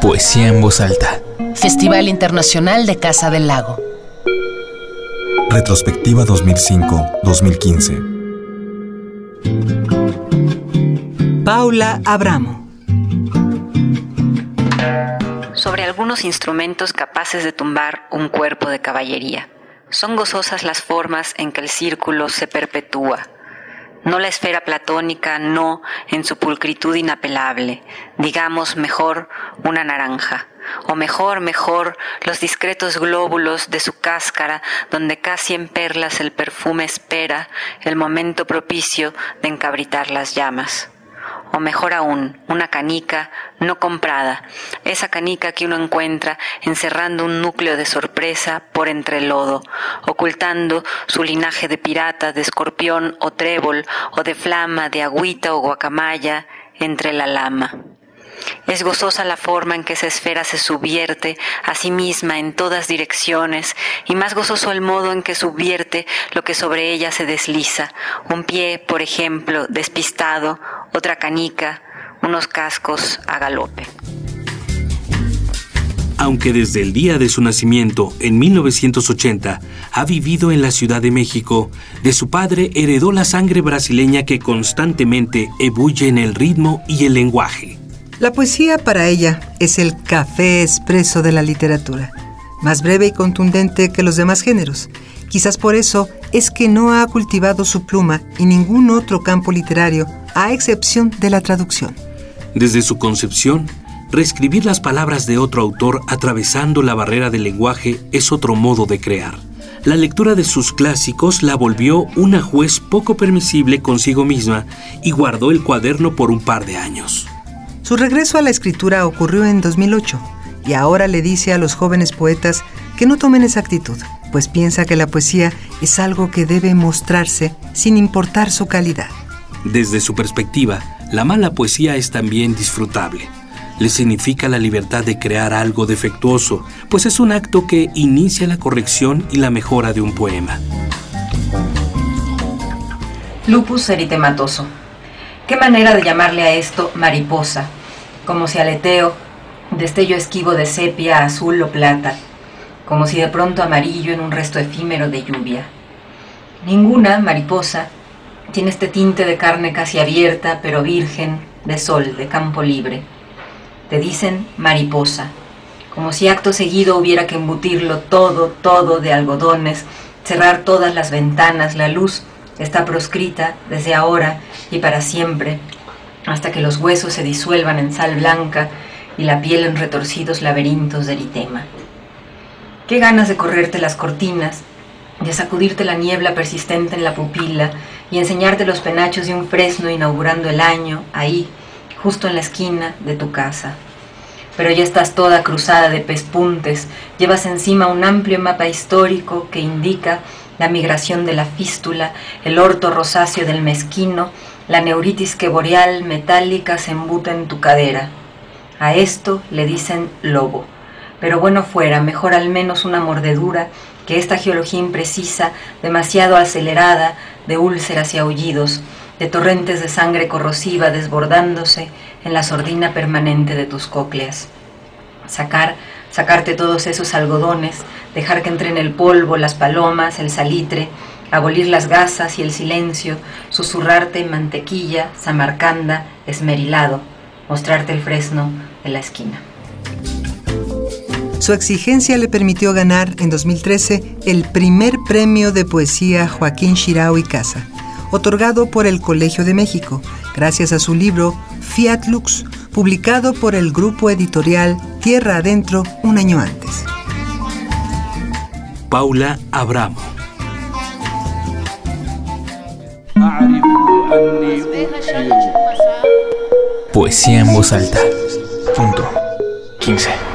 Poesía en voz alta. Festival Internacional de Casa del Lago. Retrospectiva 2005-2015. Paula Abramo. Sobre algunos instrumentos capaces de tumbar un cuerpo de caballería. Son gozosas las formas en que el círculo se perpetúa no la esfera platónica, no en su pulcritud inapelable, digamos mejor una naranja, o mejor, mejor los discretos glóbulos de su cáscara, donde casi en perlas el perfume espera el momento propicio de encabritar las llamas o mejor aún, una canica no comprada, esa canica que uno encuentra encerrando un núcleo de sorpresa por entre el lodo, ocultando su linaje de pirata, de escorpión o trébol, o de flama, de agüita o guacamaya entre la lama. Es gozosa la forma en que esa esfera se subvierte a sí misma en todas direcciones y más gozoso el modo en que subvierte lo que sobre ella se desliza. Un pie, por ejemplo, despistado, otra canica, unos cascos a galope. Aunque desde el día de su nacimiento, en 1980, ha vivido en la Ciudad de México, de su padre heredó la sangre brasileña que constantemente ebulle en el ritmo y el lenguaje. La poesía para ella es el café expreso de la literatura, más breve y contundente que los demás géneros. Quizás por eso es que no ha cultivado su pluma en ningún otro campo literario, a excepción de la traducción. Desde su concepción, reescribir las palabras de otro autor atravesando la barrera del lenguaje es otro modo de crear. La lectura de sus clásicos la volvió una juez poco permisible consigo misma y guardó el cuaderno por un par de años. Su regreso a la escritura ocurrió en 2008 y ahora le dice a los jóvenes poetas que no tomen esa actitud, pues piensa que la poesía es algo que debe mostrarse sin importar su calidad. Desde su perspectiva, la mala poesía es también disfrutable. Le significa la libertad de crear algo defectuoso, pues es un acto que inicia la corrección y la mejora de un poema. Lupus eritematoso. Qué manera de llamarle a esto mariposa, como si aleteo, destello esquivo de sepia, azul o plata, como si de pronto amarillo en un resto efímero de lluvia. Ninguna mariposa tiene este tinte de carne casi abierta, pero virgen, de sol, de campo libre. Te dicen mariposa, como si acto seguido hubiera que embutirlo todo, todo de algodones, cerrar todas las ventanas, la luz está proscrita desde ahora y para siempre, hasta que los huesos se disuelvan en sal blanca y la piel en retorcidos laberintos de eritema. Qué ganas de correrte las cortinas, de sacudirte la niebla persistente en la pupila y enseñarte los penachos de un fresno inaugurando el año, ahí, justo en la esquina de tu casa. Pero ya estás toda cruzada de pespuntes, llevas encima un amplio mapa histórico que indica la migración de la fístula, el orto rosáceo del mezquino, la neuritis que boreal metálica se embuta en tu cadera. A esto le dicen lobo. Pero bueno fuera, mejor al menos una mordedura que esta geología imprecisa, demasiado acelerada, de úlceras y aullidos, de torrentes de sangre corrosiva desbordándose en la sordina permanente de tus cócleas. Sacar sacarte todos esos algodones, dejar que entren el polvo, las palomas, el salitre, abolir las gasas y el silencio, susurrarte mantequilla, samarcanda, esmerilado, mostrarte el fresno en la esquina. Su exigencia le permitió ganar en 2013 el primer premio de poesía Joaquín Shirao y Casa, otorgado por el Colegio de México, gracias a su libro Fiat Lux, publicado por el grupo editorial Tierra Adentro un año antes. Paula Abramo. Poesía en voz alta. Punto 15.